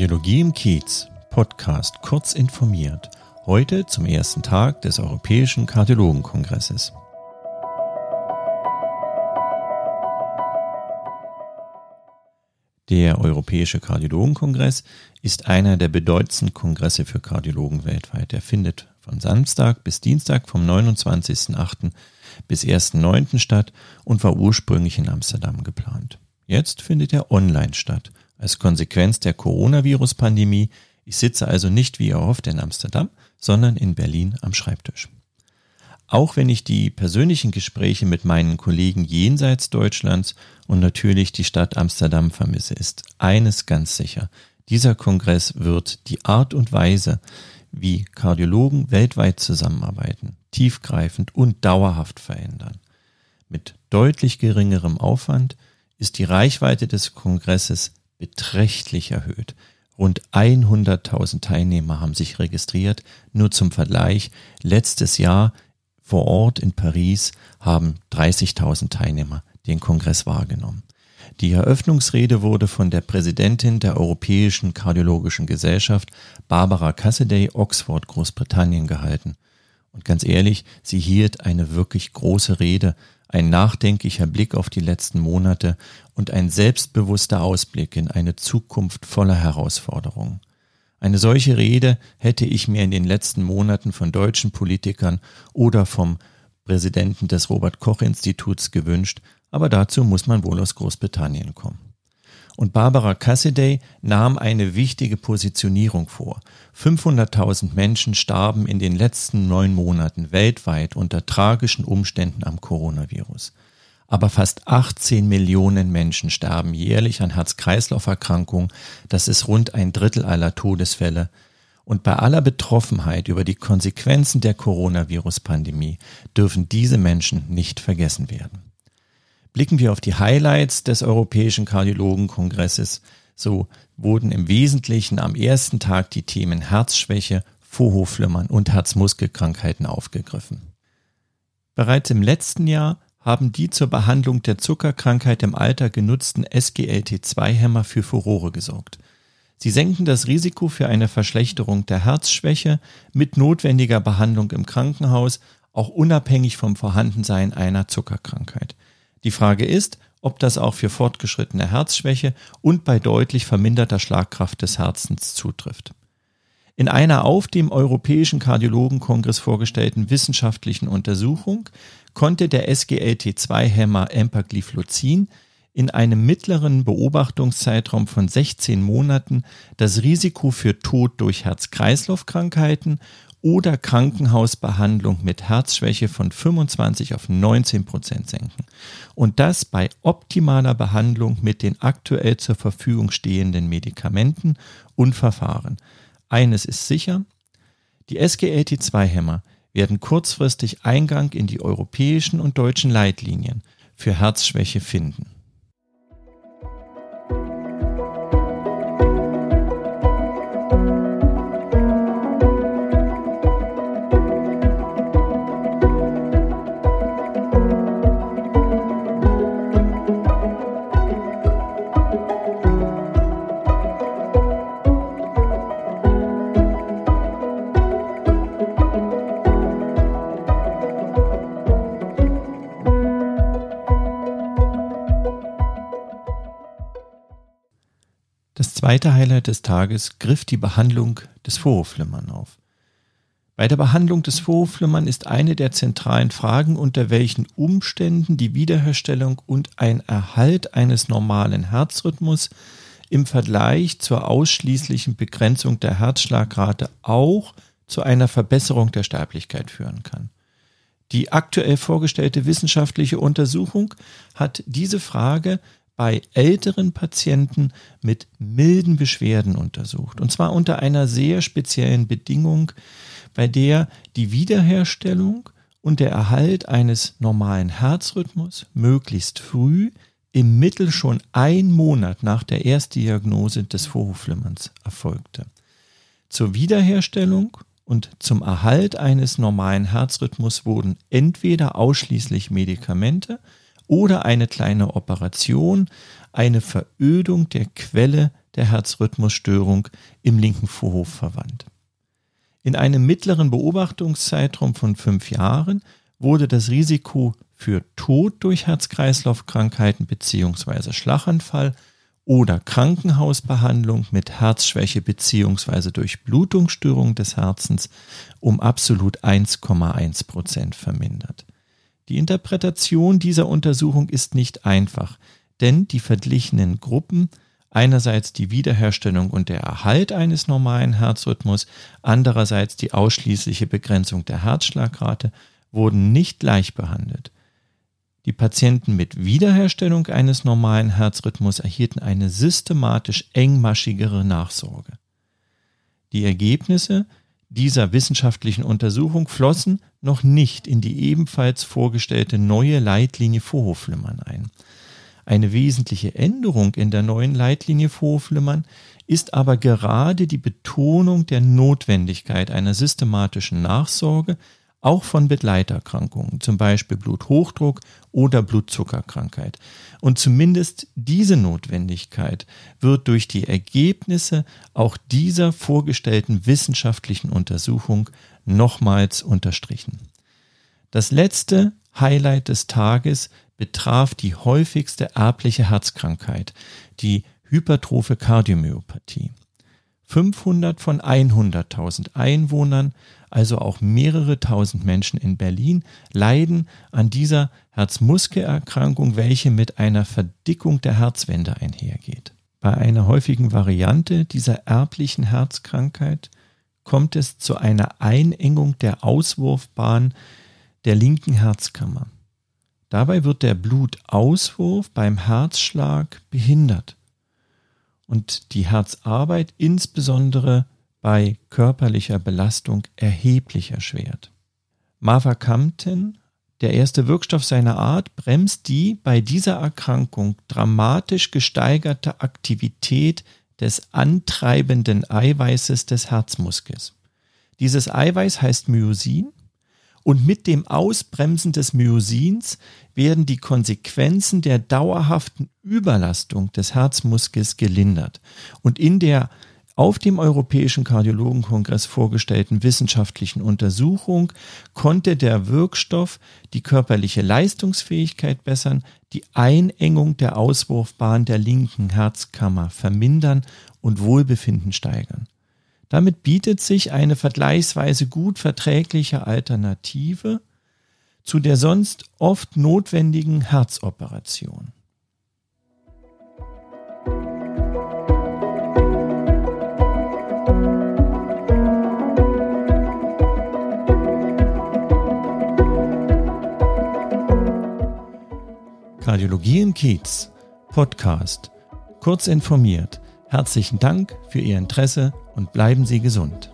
Kardiologie im Kiez, Podcast kurz informiert. Heute zum ersten Tag des Europäischen Kardiologenkongresses. Der Europäische Kardiologenkongress ist einer der bedeutendsten Kongresse für Kardiologen weltweit. Er findet von Samstag bis Dienstag vom 29.08. bis 1.09. statt und war ursprünglich in Amsterdam geplant. Jetzt findet er online statt als Konsequenz der Coronavirus-Pandemie. Ich sitze also nicht wie erhofft in Amsterdam, sondern in Berlin am Schreibtisch. Auch wenn ich die persönlichen Gespräche mit meinen Kollegen jenseits Deutschlands und natürlich die Stadt Amsterdam vermisse, ist eines ganz sicher. Dieser Kongress wird die Art und Weise, wie Kardiologen weltweit zusammenarbeiten, tiefgreifend und dauerhaft verändern. Mit deutlich geringerem Aufwand ist die Reichweite des Kongresses beträchtlich erhöht. Rund 100.000 Teilnehmer haben sich registriert. Nur zum Vergleich, letztes Jahr vor Ort in Paris haben 30.000 Teilnehmer den Kongress wahrgenommen. Die Eröffnungsrede wurde von der Präsidentin der Europäischen Kardiologischen Gesellschaft, Barbara Cassaday, Oxford, Großbritannien, gehalten. Und ganz ehrlich, sie hielt eine wirklich große Rede, ein nachdenklicher Blick auf die letzten Monate und ein selbstbewusster Ausblick in eine Zukunft voller Herausforderungen. Eine solche Rede hätte ich mir in den letzten Monaten von deutschen Politikern oder vom Präsidenten des Robert Koch Instituts gewünscht, aber dazu muss man wohl aus Großbritannien kommen. Und Barbara Cassidy nahm eine wichtige Positionierung vor. 500.000 Menschen starben in den letzten neun Monaten weltweit unter tragischen Umständen am Coronavirus. Aber fast 18 Millionen Menschen sterben jährlich an Herz-Kreislauf-Erkrankungen. Das ist rund ein Drittel aller Todesfälle. Und bei aller Betroffenheit über die Konsequenzen der Coronavirus-Pandemie dürfen diese Menschen nicht vergessen werden. Blicken wir auf die Highlights des Europäischen Kardiologenkongresses, so wurden im Wesentlichen am ersten Tag die Themen Herzschwäche, Vorhofflimmern und Herzmuskelkrankheiten aufgegriffen. Bereits im letzten Jahr haben die zur Behandlung der Zuckerkrankheit im Alter genutzten SGLT2-Hämmer für Furore gesorgt. Sie senken das Risiko für eine Verschlechterung der Herzschwäche mit notwendiger Behandlung im Krankenhaus, auch unabhängig vom Vorhandensein einer Zuckerkrankheit. Die Frage ist, ob das auch für fortgeschrittene Herzschwäche und bei deutlich verminderter Schlagkraft des Herzens zutrifft. In einer auf dem Europäischen Kardiologenkongress vorgestellten wissenschaftlichen Untersuchung konnte der SGLT2-Hämmer Empagliflozin in einem mittleren Beobachtungszeitraum von 16 Monaten das Risiko für Tod durch Herz-Kreislauf-Krankheiten oder Krankenhausbehandlung mit Herzschwäche von 25 auf 19 Prozent senken. Und das bei optimaler Behandlung mit den aktuell zur Verfügung stehenden Medikamenten und Verfahren. Eines ist sicher, die SGLT2-Hämmer werden kurzfristig Eingang in die europäischen und deutschen Leitlinien für Herzschwäche finden. Das zweite Highlight des Tages griff die Behandlung des Vorhofflimmern auf. Bei der Behandlung des Vorhofflimmern ist eine der zentralen Fragen, unter welchen Umständen die Wiederherstellung und ein Erhalt eines normalen Herzrhythmus im Vergleich zur ausschließlichen Begrenzung der Herzschlagrate auch zu einer Verbesserung der Sterblichkeit führen kann. Die aktuell vorgestellte wissenschaftliche Untersuchung hat diese Frage bei älteren Patienten mit milden Beschwerden untersucht. Und zwar unter einer sehr speziellen Bedingung, bei der die Wiederherstellung und der Erhalt eines normalen Herzrhythmus möglichst früh im Mittel schon ein Monat nach der Erstdiagnose des Vorhofflimmerns erfolgte. Zur Wiederherstellung und zum Erhalt eines normalen Herzrhythmus wurden entweder ausschließlich Medikamente oder eine kleine Operation, eine Verödung der Quelle der Herzrhythmusstörung im linken Vorhof verwandt. In einem mittleren Beobachtungszeitraum von fünf Jahren wurde das Risiko für Tod durch Herz-Kreislauf-Krankheiten bzw. Schlaganfall oder Krankenhausbehandlung mit Herzschwäche bzw. Durchblutungsstörung des Herzens um absolut 1,1 Prozent vermindert. Die Interpretation dieser Untersuchung ist nicht einfach, denn die verglichenen Gruppen, einerseits die Wiederherstellung und der Erhalt eines normalen Herzrhythmus, andererseits die ausschließliche Begrenzung der Herzschlagrate, wurden nicht gleich behandelt. Die Patienten mit Wiederherstellung eines normalen Herzrhythmus erhielten eine systematisch engmaschigere Nachsorge. Die Ergebnisse dieser wissenschaftlichen Untersuchung flossen noch nicht in die ebenfalls vorgestellte neue Leitlinie Vorhofflimmern ein. Eine wesentliche Änderung in der neuen Leitlinie Vorhofflimmern ist aber gerade die Betonung der Notwendigkeit einer systematischen Nachsorge auch von Begleiterkrankungen, zum Beispiel Bluthochdruck oder Blutzuckerkrankheit. Und zumindest diese Notwendigkeit wird durch die Ergebnisse auch dieser vorgestellten wissenschaftlichen Untersuchung nochmals unterstrichen. Das letzte Highlight des Tages betraf die häufigste erbliche Herzkrankheit, die hypertrophe Kardiomyopathie. 500 von 100.000 Einwohnern also auch mehrere tausend Menschen in Berlin, leiden an dieser Herzmuskelerkrankung, welche mit einer Verdickung der Herzwände einhergeht. Bei einer häufigen Variante dieser erblichen Herzkrankheit kommt es zu einer Einengung der Auswurfbahn der linken Herzkammer. Dabei wird der Blutauswurf beim Herzschlag behindert und die Herzarbeit insbesondere bei körperlicher Belastung erheblich erschwert. Mavacamten, der erste Wirkstoff seiner Art, bremst die bei dieser Erkrankung dramatisch gesteigerte Aktivität des antreibenden Eiweißes des Herzmuskels. Dieses Eiweiß heißt Myosin und mit dem Ausbremsen des Myosins werden die Konsequenzen der dauerhaften Überlastung des Herzmuskels gelindert. Und in der auf dem Europäischen Kardiologenkongress vorgestellten wissenschaftlichen Untersuchung konnte der Wirkstoff die körperliche Leistungsfähigkeit bessern, die Einengung der Auswurfbahn der linken Herzkammer vermindern und Wohlbefinden steigern. Damit bietet sich eine vergleichsweise gut verträgliche Alternative zu der sonst oft notwendigen Herzoperation. Kardiologie im Kiez, Podcast. Kurz informiert. Herzlichen Dank für Ihr Interesse und bleiben Sie gesund.